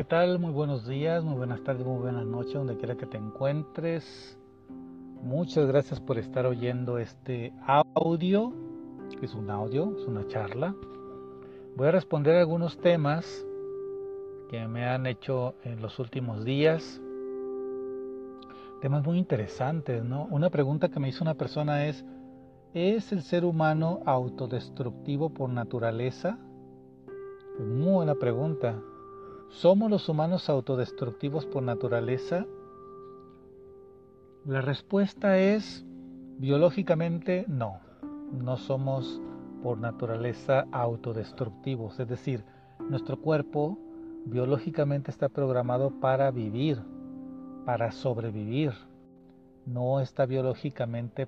¿qué tal? Muy buenos días, muy buenas tardes, muy buenas noches, donde quiera que te encuentres. Muchas gracias por estar oyendo este audio, que es un audio, es una charla. Voy a responder algunos temas que me han hecho en los últimos días. Temas muy interesantes, ¿no? Una pregunta que me hizo una persona es, ¿es el ser humano autodestructivo por naturaleza? Muy buena pregunta. ¿Somos los humanos autodestructivos por naturaleza? La respuesta es biológicamente no. No somos por naturaleza autodestructivos. Es decir, nuestro cuerpo biológicamente está programado para vivir, para sobrevivir. No está biológicamente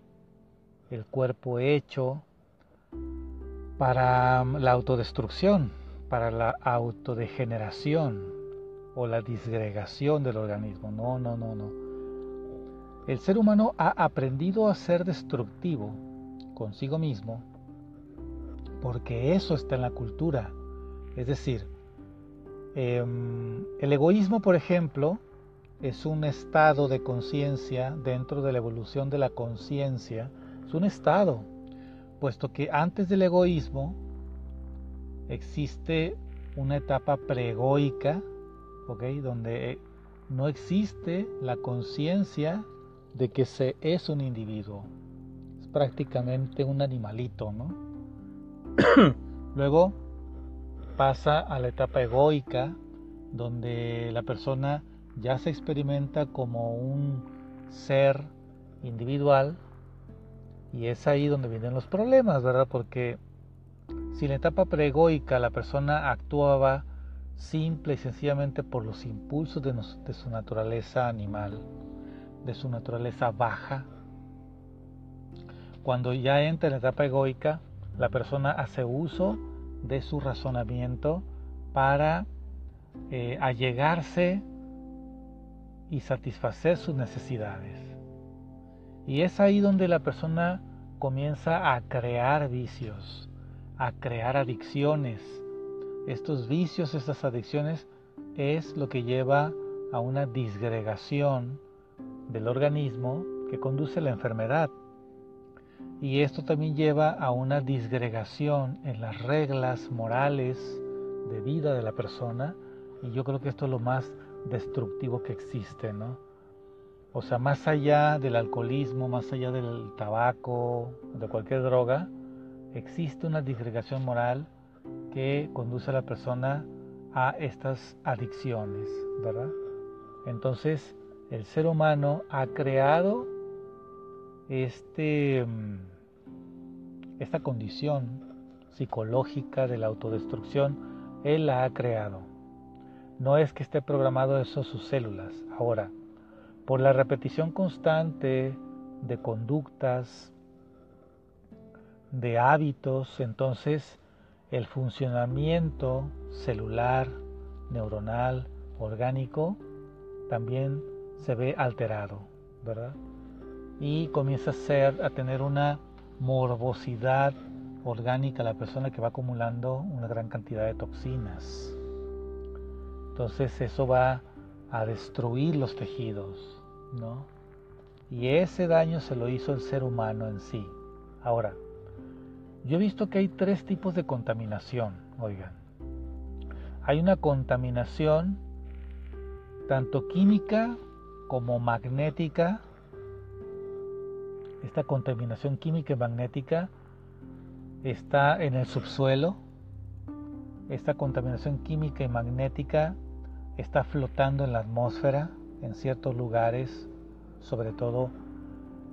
el cuerpo hecho para la autodestrucción para la autodegeneración o la disgregación del organismo. No, no, no, no. El ser humano ha aprendido a ser destructivo consigo mismo porque eso está en la cultura. Es decir, em, el egoísmo, por ejemplo, es un estado de conciencia dentro de la evolución de la conciencia. Es un estado, puesto que antes del egoísmo existe una etapa pregoica, donde no existe la conciencia de que se es un individuo. Es prácticamente un animalito, ¿no? Luego pasa a la etapa egoica, donde la persona ya se experimenta como un ser individual y es ahí donde vienen los problemas, ¿verdad? Porque si en la etapa pregoica la persona actuaba simple y sencillamente por los impulsos de, su naturaleza animal, de su naturaleza baja, cuando ya entra en la etapa egoica, la persona hace uso de su razonamiento para eh, allegarse y satisfacer sus necesidades. Y es ahí donde la persona comienza a crear vicios, a crear adicciones. Estos vicios, estas adicciones es lo que lleva a una disgregación del organismo que conduce a la enfermedad. Y esto también lleva a una disgregación en las reglas morales de vida de la persona. Y yo creo que esto es lo más destructivo que existe, ¿no? O sea, más allá del alcoholismo, más allá del tabaco, de cualquier droga, existe una disgregación moral que conduce a la persona a estas adicciones, ¿verdad? Entonces, el ser humano ha creado este, mm, esta condición psicológica de la autodestrucción, él la ha creado. No es que esté programado eso sus células. Ahora, por la repetición constante de conductas, de hábitos, entonces el funcionamiento celular, neuronal, orgánico, también se ve alterado, ¿verdad? Y comienza a ser, a tener una morbosidad orgánica la persona que va acumulando una gran cantidad de toxinas. Entonces eso va a destruir los tejidos, ¿no? Y ese daño se lo hizo el ser humano en sí. Ahora, yo he visto que hay tres tipos de contaminación, oigan. Hay una contaminación tanto química como magnética. Esta contaminación química y magnética está en el subsuelo. Esta contaminación química y magnética está flotando en la atmósfera en ciertos lugares, sobre todo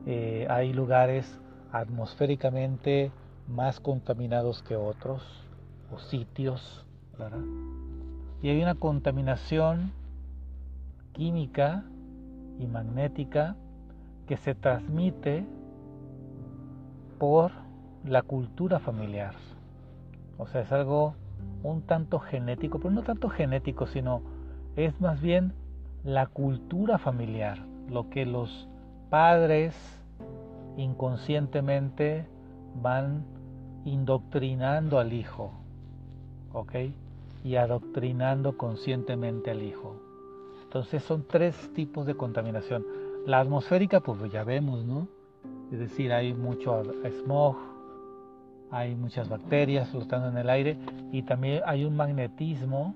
eh, hay lugares atmosféricamente más contaminados que otros o sitios, Y hay una contaminación química y magnética que se transmite por la cultura familiar. O sea, es algo un tanto genético, pero no tanto genético, sino es más bien la cultura familiar, lo que los padres inconscientemente van indoctrinando al hijo. ¿Ok? y adoctrinando conscientemente al hijo. Entonces son tres tipos de contaminación. La atmosférica, pues ya vemos, ¿no? Es decir, hay mucho smog, hay muchas bacterias flotando en el aire y también hay un magnetismo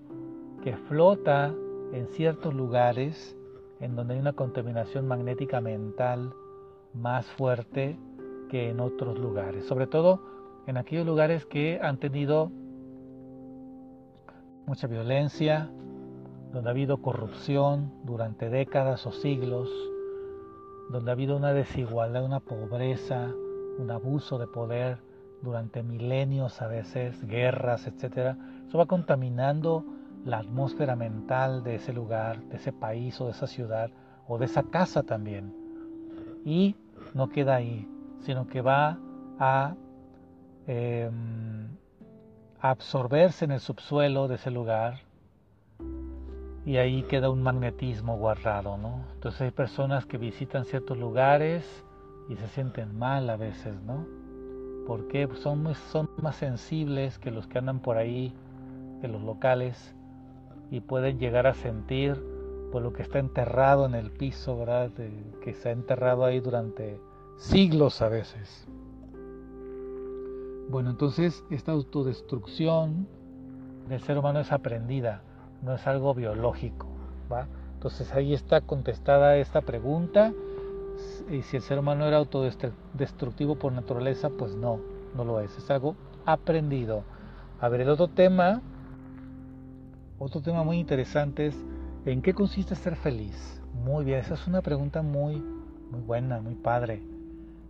que flota en ciertos lugares en donde hay una contaminación magnética mental más fuerte que en otros lugares, sobre todo en aquellos lugares que han tenido mucha violencia, donde ha habido corrupción durante décadas o siglos, donde ha habido una desigualdad, una pobreza, un abuso de poder durante milenios a veces, guerras, etc. Eso va contaminando la atmósfera mental de ese lugar, de ese país o de esa ciudad o de esa casa también. Y no queda ahí, sino que va a, em, absorberse en el subsuelo de ese lugar y ahí queda un magnetismo guardado, ¿no? Entonces hay personas que visitan ciertos lugares y se sienten mal a veces, ¿no? Porque son, son más sensibles que los que andan por ahí, que los locales, y pueden llegar a sentir por lo que está enterrado en el piso, ¿verdad? que se ha enterrado ahí durante siglos a veces. Bueno, entonces esta autodestrucción del ser humano es aprendida, no es algo biológico, ¿va? Entonces ahí está contestada esta pregunta. Y si el ser humano era autodestructivo por naturaleza, pues no, no lo es, es algo aprendido. A ver, el otro tema otro tema muy interesante es ¿en qué consiste ser feliz? Muy bien, esa es una pregunta muy, muy buena, muy padre.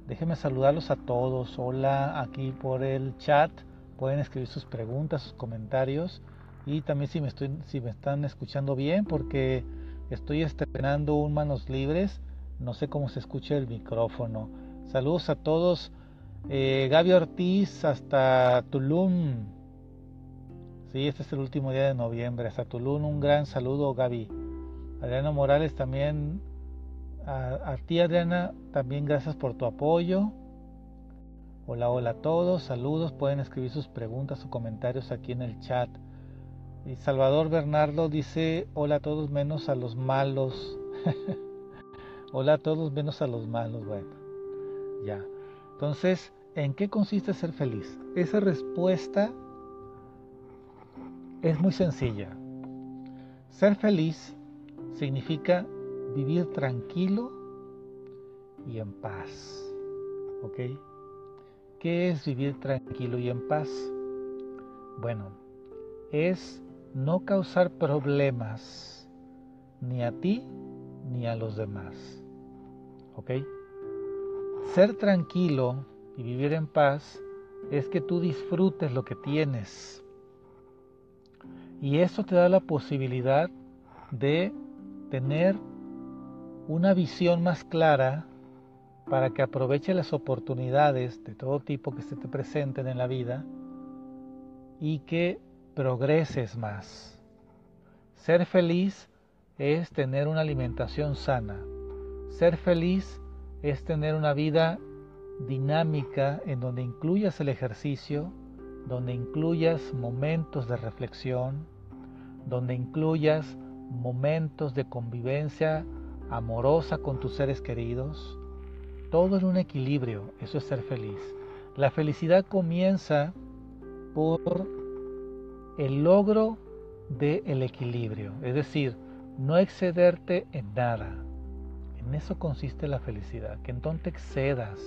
Déjenme saludarlos a todos. Hola aquí por el chat. Pueden escribir sus preguntas, sus comentarios. Y también si me, estoy, están escuchando bien, porque estoy estrenando un manos libres. No sé cómo se escucha el micrófono. Saludos a todos. Eh, Gaby Ortiz hasta Tulum, Sí, este es el último día de noviembre. Hasta Tulum, un gran saludo, Gaby. Adriana Morales también. A, ti, Adriana, también gracias por tu apoyo. Hola, hola a todos. Saludos. Pueden escribir sus preguntas o comentarios aquí en el chat. Y Salvador Bernardo dice: Hola a todos menos a los malos. hola a todos menos a los malos. Bueno, ya. Entonces, ¿en qué consiste ser feliz? Esa respuesta es muy sencilla. Ser feliz significa vivir tranquilo y en paz. ¿Ok? ¿Qué es vivir tranquilo y en paz? Bueno, es no causar problemas ni a ti ni a los demás. ¿Ok? Ser tranquilo y vivir en paz es que tú disfrutes lo que tienes, y eso te da la posibilidad de tener una visión más clara para que aproveche las oportunidades de todo tipo que se te presenten en la vida y que progreses más. Ser feliz es tener una alimentación sana. Ser feliz es tener una vida dinámica en donde incluyas el ejercicio, donde incluyas momentos de reflexión, donde incluyas momentos de convivencia amorosa con tus seres queridos, todo en un equilibrio, eso es ser feliz. La felicidad comienza por el logro del equilibrio, es decir, no excederte en nada. En eso consiste la felicidad, que te excedas,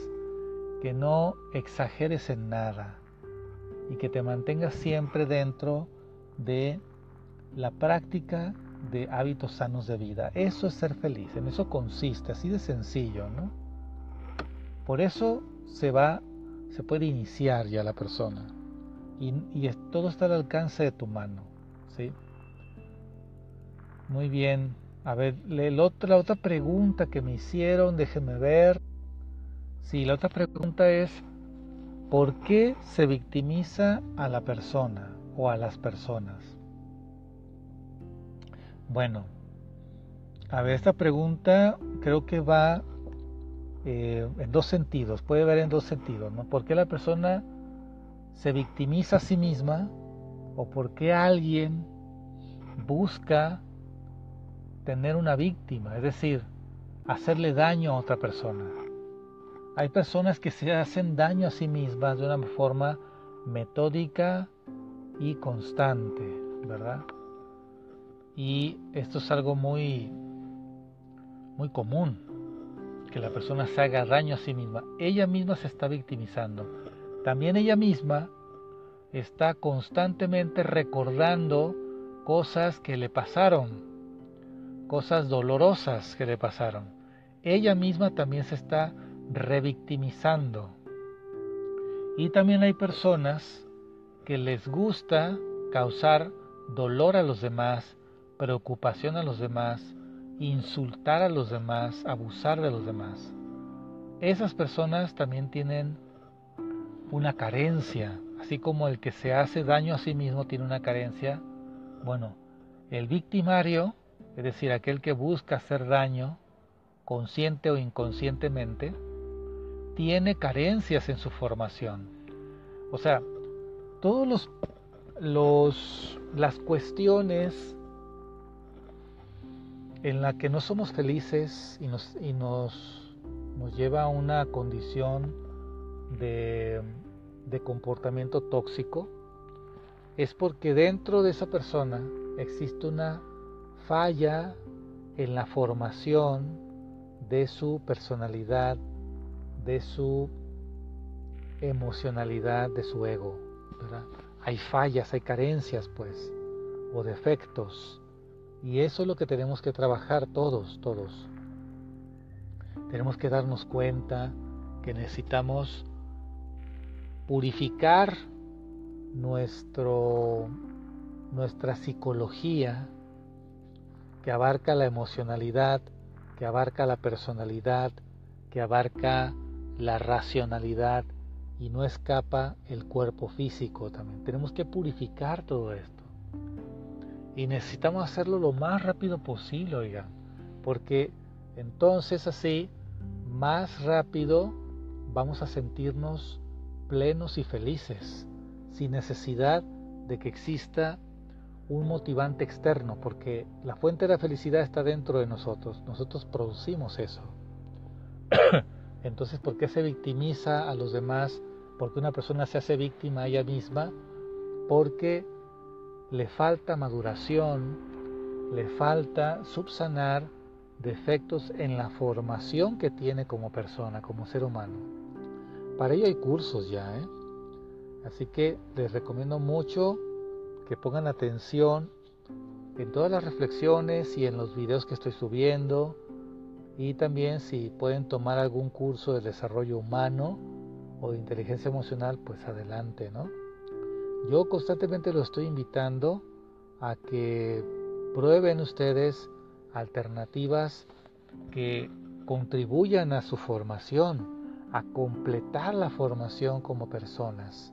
que no exageres en nada y que te mantengas siempre dentro de la práctica de hábitos sanos de vida. Eso es ser feliz, en eso consiste, así de sencillo, ¿no? Por eso se va, se puede iniciar ya la persona y, todo está al alcance de tu mano, ¿sí? Muy bien, a ver, la otra pregunta que me hicieron, déjenme ver. Sí, la otra pregunta es, ¿por qué se victimiza a la persona o a las personas? Bueno, a ver, esta pregunta creo que va eh, en dos sentidos, puede ver en dos sentidos, ¿no? ¿Por qué la persona se victimiza a sí misma o por qué alguien busca tener una víctima, es decir, hacerle daño a otra persona. Hay personas que se hacen daño a sí mismas de una forma metódica y constante, ¿verdad? Y esto es algo muy muy común, que la persona se haga daño a sí misma. Ella misma se está victimizando. También ella misma está constantemente recordando cosas que le pasaron, cosas dolorosas que le pasaron. Ella misma también se está revictimizando. Y también hay personas que les gusta causar dolor a los demás, preocupación a los demás, insultar a los demás, abusar de los demás. Esas personas también tienen una carencia, así como el que se hace daño a sí mismo tiene una carencia. Bueno, el victimario, es decir, aquel que busca hacer daño, consciente o inconscientemente, tiene carencias en su formación. O sea, todos los, los las cuestiones en la que no somos felices y nos, lleva a una condición de comportamiento tóxico, es porque dentro de esa persona existe una falla en la formación de su personalidad, de su emocionalidad, de su ego. Hay fallas, hay carencias, pues, o defectos y eso es lo que tenemos que trabajar todos, todos. Tenemos que darnos cuenta que necesitamos purificar nuestro, nuestra psicología que abarca la emocionalidad, que abarca la personalidad, que abarca la racionalidad y no escapa el cuerpo físico también. Tenemos que purificar todo esto. Y necesitamos hacerlo lo más rápido posible, oigan, porque entonces así, más rápido vamos a sentirnos plenos y felices, sin necesidad de que exista un motivante externo, porque la fuente de la felicidad está dentro de nosotros, nosotros producimos eso. Entonces, ¿por qué se victimiza a los demás? ¿Por qué una persona se hace víctima a ella misma? Porque le falta maduración, le falta subsanar defectos en la formación que tiene como persona, como ser humano. Para ello hay cursos ya, ¿eh? Así que les recomiendo mucho que pongan atención en todas las reflexiones y en los videos que estoy subiendo y también si pueden tomar algún curso de desarrollo humano o de inteligencia emocional, pues adelante, ¿no? Yo constantemente lo estoy invitando a que prueben ustedes alternativas que contribuyan a su formación, a completar la formación como personas.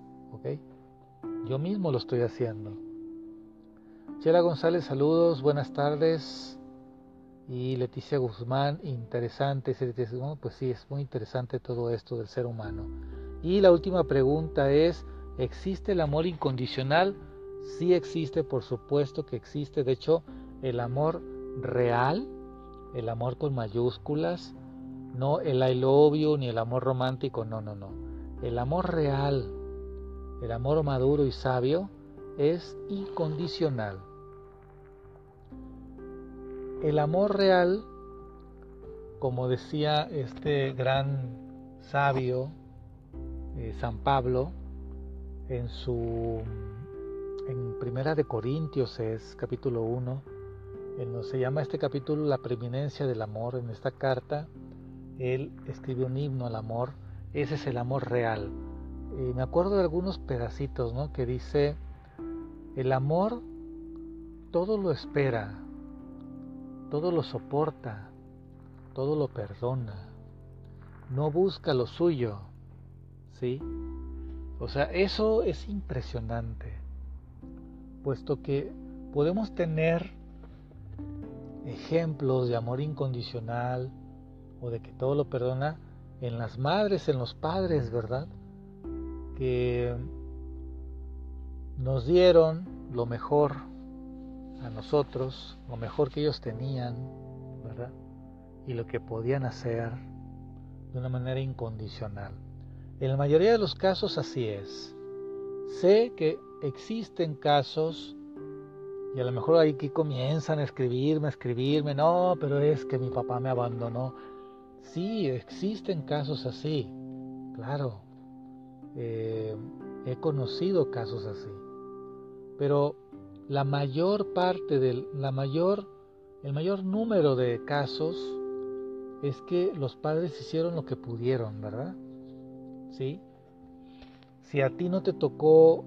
Yo mismo lo estoy haciendo. Chela González, saludos, buenas tardes. Y Leticia Guzmán, interesante. Pues sí, es muy interesante todo esto del ser humano. Y la última pregunta es, ¿Existe el amor incondicional? Sí existe, por supuesto que existe. De hecho, el amor real, el amor con mayúsculas, no el I ni el amor romántico, no, no, no. El amor real, el amor maduro y sabio es incondicional. El amor real, como decía este gran sabio, eh, San Pablo, en su en Primera de Corintios es capítulo 1, en se llama este capítulo la preeminencia del amor. En esta carta él escribe un himno al amor. Ese es el amor real. Y me acuerdo de algunos pedacitos, ¿no? Que dice el amor todo lo espera, todo lo soporta, todo lo perdona, no busca lo suyo, ¿sí? O sea, eso es impresionante, puesto que podemos tener ejemplos de amor incondicional o de que todo lo perdona en las madres, en los padres, ¿verdad? Que nos dieron lo mejor a nosotros, lo mejor que ellos tenían, ¿verdad? Y lo que podían hacer de una manera incondicional. En la mayoría de los casos así es. Sé que existen casos y a lo mejor ahí que comienzan a escribirme, a escribirme, no, pero es que mi papá me abandonó. Sí, existen casos así, claro. Eh, he conocido casos así. Pero la mayor parte del, la mayor, el mayor número de casos es que los padres hicieron lo que pudieron, ¿verdad? ¿Sí? Si a ti no te tocó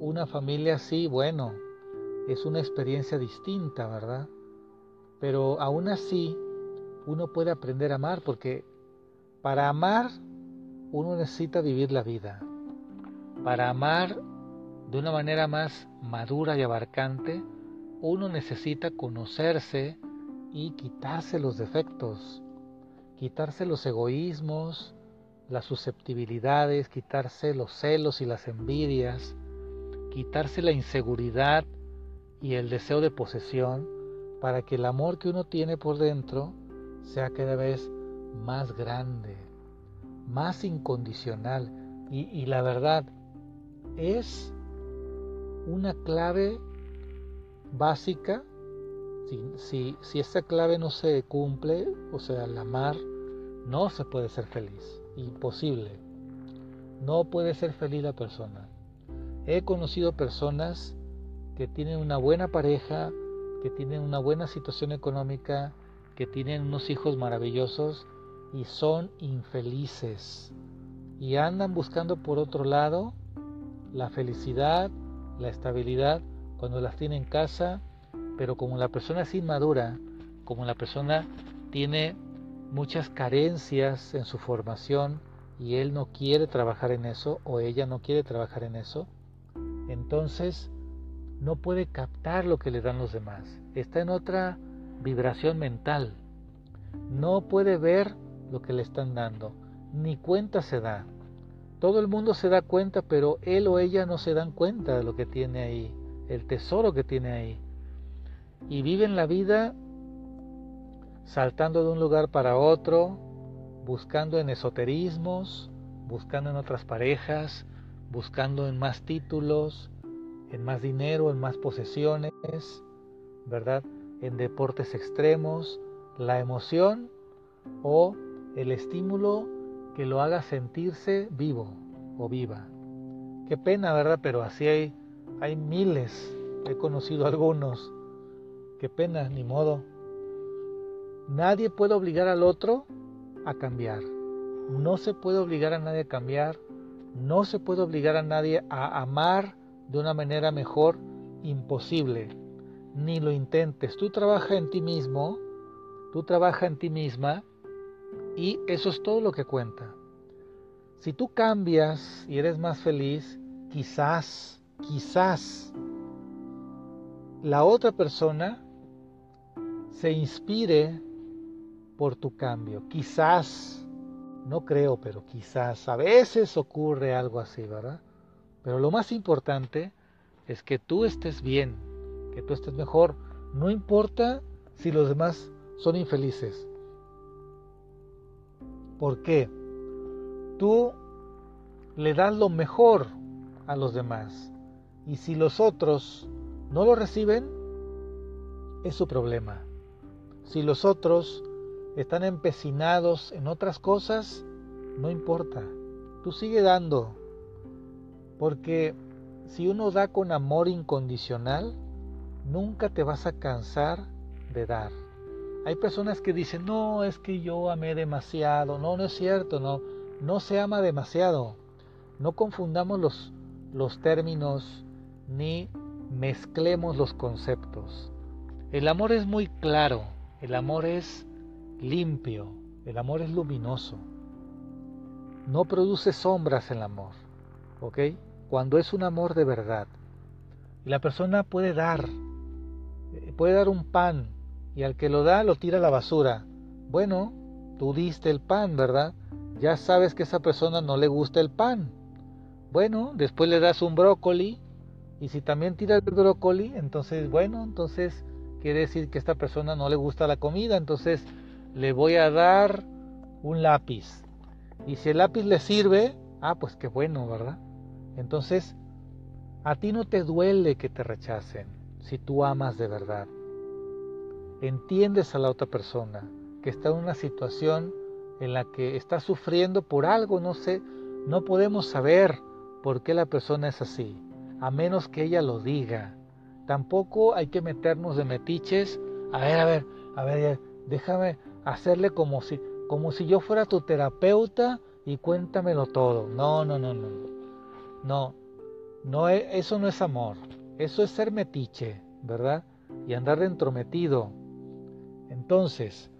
una familia así, bueno, es una experiencia distinta, ¿verdad? Pero aún así, uno puede aprender a amar porque para amar uno necesita vivir la vida. Para amar de una manera más madura y abarcante, uno necesita conocerse y quitarse los defectos, quitarse los egoísmos, las susceptibilidades, quitarse los celos y las envidias, quitarse la inseguridad y el deseo de posesión para que el amor que uno tiene por dentro sea cada vez más grande, más incondicional. Y, la verdad es una clave básica. Si, si, si esa clave no se cumple, o sea, el amar, no se puede ser feliz. Imposible. No puede ser feliz la persona. He conocido personas que tienen una buena pareja, que tienen una buena situación económica, que tienen unos hijos maravillosos y son infelices. Y andan buscando por otro lado la felicidad, la estabilidad cuando las tiene en casa, pero como la persona es inmadura, como la persona tiene muchas carencias en su formación y él no quiere trabajar en eso o ella no quiere trabajar en eso, entonces no puede captar lo que le dan los demás. Está en otra vibración mental. No puede ver lo que le están dando. Ni cuenta se da. Todo el mundo se da cuenta, pero él o ella no se dan cuenta de lo que tiene ahí, el tesoro que tiene ahí. Y viven la vida saltando de un lugar para otro, buscando en esoterismos, buscando en otras parejas, buscando en más títulos, en más dinero, en más posesiones, ¿verdad? En deportes extremos, la emoción o el estímulo que lo haga sentirse vivo o viva. Qué pena, ¿verdad? Pero así hay, hay miles, he conocido algunos. Qué pena, ni modo. Nadie puede obligar al otro a cambiar. No se puede obligar a nadie a cambiar. No se puede obligar a nadie a amar de una manera mejor imposible. Ni lo intentes. Tú trabaja en ti mismo, tú trabaja en ti misma y eso es todo lo que cuenta. Si tú cambias y eres más feliz, quizás, quizás la otra persona se inspire por tu cambio. Quizás, no creo, pero quizás a veces ocurre algo así, ¿verdad? Pero lo más importante es que tú estés bien, que tú estés mejor. No importa si los demás son infelices. ¿Por qué? Tú le das lo mejor a los demás. Y si los otros no lo reciben, es su problema. Si los otros están empecinados en otras cosas, no importa. Tú sigue dando, porque si uno da con amor incondicional, nunca te vas a cansar de dar. Hay personas que dicen, no, es que yo amé demasiado. No, no es cierto, no, no se ama demasiado. No confundamos los, los términos ni mezclemos los conceptos. El amor es muy claro, el amor es limpio, el amor es luminoso. No produce sombras el amor, ¿ok? cuando es un amor de verdad. Y la persona puede dar, eh, puede dar un pan y al que lo da lo tira a la basura. Bueno, tú diste el pan, ¿verdad? Ya sabes que a esa persona no le gusta el pan. Bueno, después le das un brócoli Y si también tira el brócoli, entonces, bueno, entonces quiere decir que a esta persona no le gusta la comida, entonces le voy a dar un lápiz. Y si el lápiz le sirve, ah, pues qué bueno, ¿verdad? Entonces, a ti no te duele que te rechacen si tú amas de verdad. Entiendes a la otra persona que está en una situación en la que está sufriendo por algo, no sé, no podemos saber por qué la persona es así, a menos que ella lo diga. Tampoco hay que meternos de metiches. A ver, a ver, a ver, déjame hacerle como si, como si yo fuera tu terapeuta y cuéntamelo todo. No, no, no, no. No, no, e, eso no es amor. Eso es ser metiche, ¿verdad? Y andar entrometido. Entonces,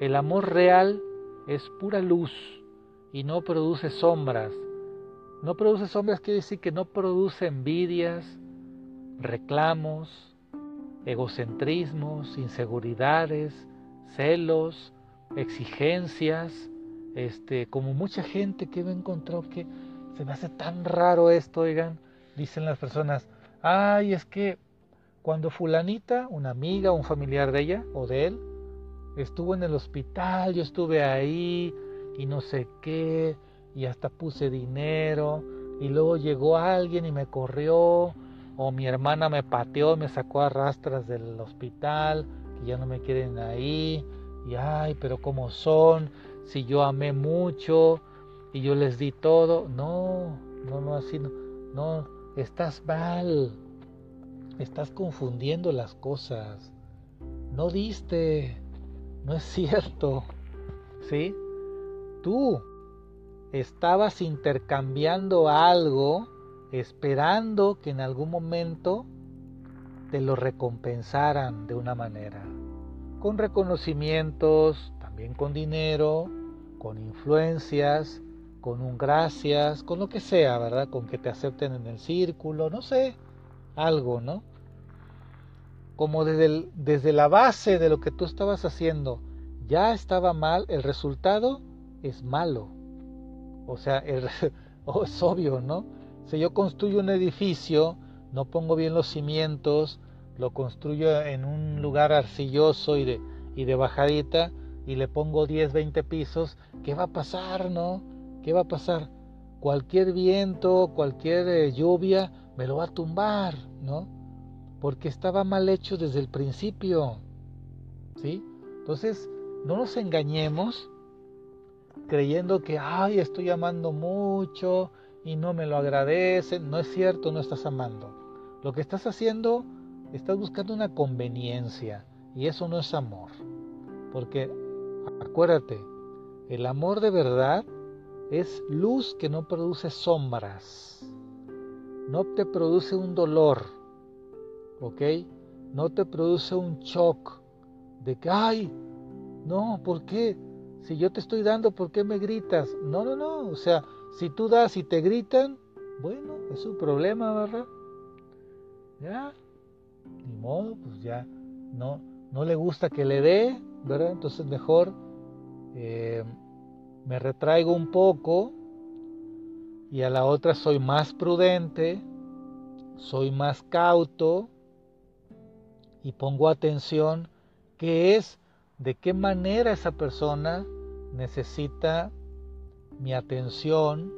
el amor real es pura luz y no produce sombras. No produce sombras quiere decir que no produce envidias, reclamos, egocentrismos, inseguridades, celos, exigencias, este, como mucha gente que me encontrado que se me hace tan raro esto, oigan, dicen las personas, ay, es que cuando fulanita, una amiga, un familiar de ella o de él, estuvo en el hospital, yo estuve ahí y no sé qué, y hasta puse dinero, y luego llegó alguien y me corrió, o mi hermana me pateó y me sacó a rastras del hospital, que ya no me quieren ahí, y ay, pero cómo son, si yo amé mucho y yo les di todo, no, no, no, así no, no, estás mal, estás confundiendo las cosas, no diste, no es cierto. ¿Sí? Tú estabas intercambiando algo esperando que en algún momento lo recompensaran de una manera. Con reconocimientos, también con dinero, con influencias, con un gracias, con lo que sea, ¿verdad? Con que te acepten en el círculo, no sé, algo, ¿no? como desde, desde la base de lo que tú estabas haciendo ya estaba mal, el resultado es malo. O sea, es obvio, ¿no? Si yo construyo un edificio, no pongo bien los cimientos, lo construyo en un lugar arcilloso y de, y de bajadita y le pongo 10, 20 pisos, ¿qué va a pasar, no? ¿Qué va a pasar? Cualquier viento, cualquier eh, lluvia me lo va a tumbar, ¿no? porque estaba mal hecho desde el principio. ¿Sí? Entonces, no nos engañemos creyendo que, ay, estoy amando mucho y no me lo agradecen. No es cierto, no estás amando. Lo que estás haciendo, estás buscando una conveniencia y eso no es amor. Porque, acuérdate, el amor de verdad es luz que no produce sombras, no te produce un dolor, ¿ok? No te produce un shock de que, ay, no, ¿por qué? Si yo te estoy dando, ¿por qué me gritas? No, no, no, o sea, si tú das y te gritan, bueno, es un problema, ¿verdad? Ya, ni modo, pues ya, no, no le gusta que le dé, ¿verdad? Entonces mejor eh, me retraigo un poco y a la otra soy más prudente, soy más cauto, y pongo atención qué es, de qué manera esa persona necesita mi atención,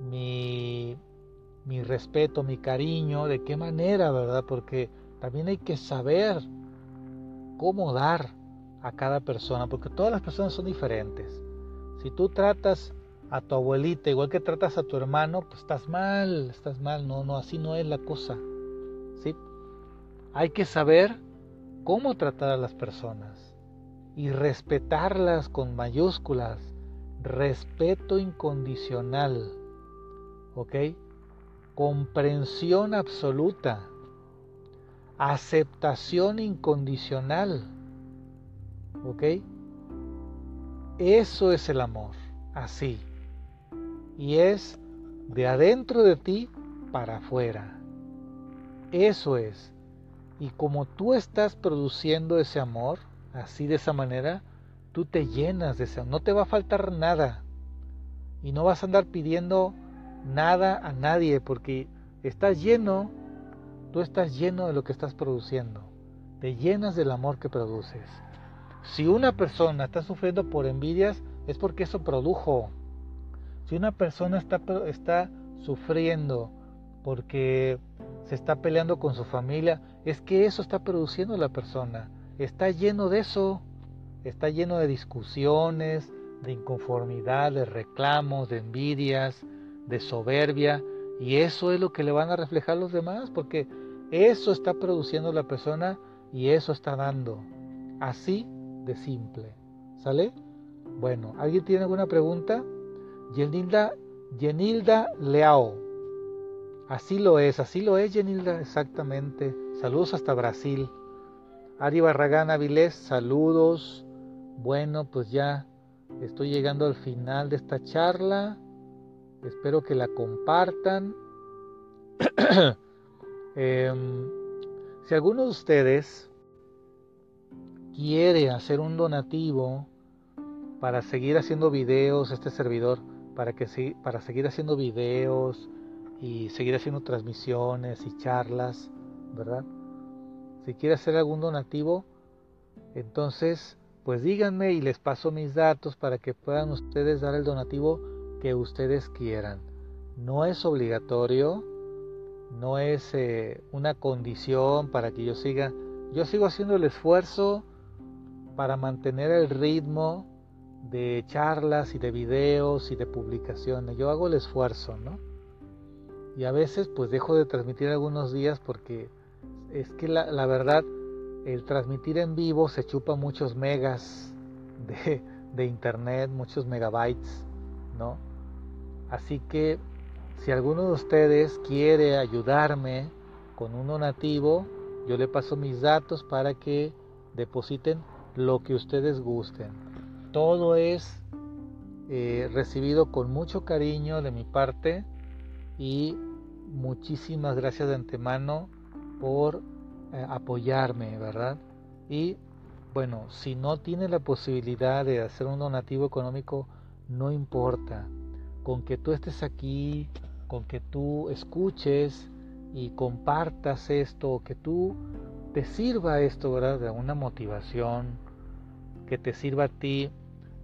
mi, mi respeto, mi cariño, de qué manera, ¿verdad? Porque también hay que saber cómo dar a cada persona, porque todas las personas son diferentes. Si tú tratas a tu abuelita igual que tratas a tu hermano, pues estás mal, estás mal, no, no, así no es la cosa. ¿Sí? Hay que saber cómo tratar a las personas y respetarlas con mayúsculas. Respeto incondicional. ¿Ok? Comprensión absoluta. Aceptación incondicional. ¿Ok? Eso es el amor. Así. Y es de adentro de ti para afuera. Eso es. Y como tú estás produciendo ese amor, así de esa manera, tú te llenas de ese amor. No te va a faltar nada. Y no vas a andar pidiendo nada a nadie porque estás lleno tú estás lleno de lo que estás produciendo. Te llenas del amor que produces. Si una persona está sufriendo por envidias, es porque eso produjo. Si una persona está, está sufriendo porque se está peleando con su familia, es que eso está produciendo la persona. Está lleno de eso. Está lleno de discusiones, de inconformidad, de reclamos, de envidias, de soberbia. Y eso es lo que le van a reflejar los demás, porque eso está produciendo la persona y eso está dando. Así de simple. ¿Sale? Bueno, ¿alguien tiene alguna pregunta? Yenilda, Yenilda Leao. Así lo es, así lo es Yenilda, exactamente. Saludos hasta Brasil. Ari Barragán Avilés, saludos. Bueno, pues ya estoy llegando al final de esta charla. Espero que la compartan. Em, si alguno de ustedes quiere hacer un donativo para seguir haciendo videos, este servidor, para, que, para seguir haciendo videos y seguir haciendo transmisiones y charlas, ¿verdad? Si quiere hacer algún donativo, entonces pues díganme y les paso mis datos para que puedan ustedes dar el donativo que ustedes quieran. No es obligatorio, no es eh, una condición para que yo siga. Yo sigo haciendo el esfuerzo para mantener el ritmo de charlas y de videos y de publicaciones. Yo hago el esfuerzo, ¿no? Y a veces pues dejo de transmitir algunos días porque es que la, verdad el transmitir en vivo se chupa muchos megas de internet, muchos megabytes, ¿no? Así que si alguno de ustedes quiere ayudarme con un donativo, yo le paso mis datos para que depositen lo que ustedes gusten. Todo es eh, recibido con mucho cariño de mi parte y muchísimas gracias de antemano por eh, apoyarme, ¿verdad? Y bueno, si no tiene la posibilidad de hacer un donativo económico, no importa. Con que tú estés aquí, con que tú escuches y compartas esto, que tú te sirva esto, ¿verdad? De una motivación, que te sirva a ti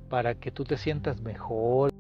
para que tú te sientas mejor,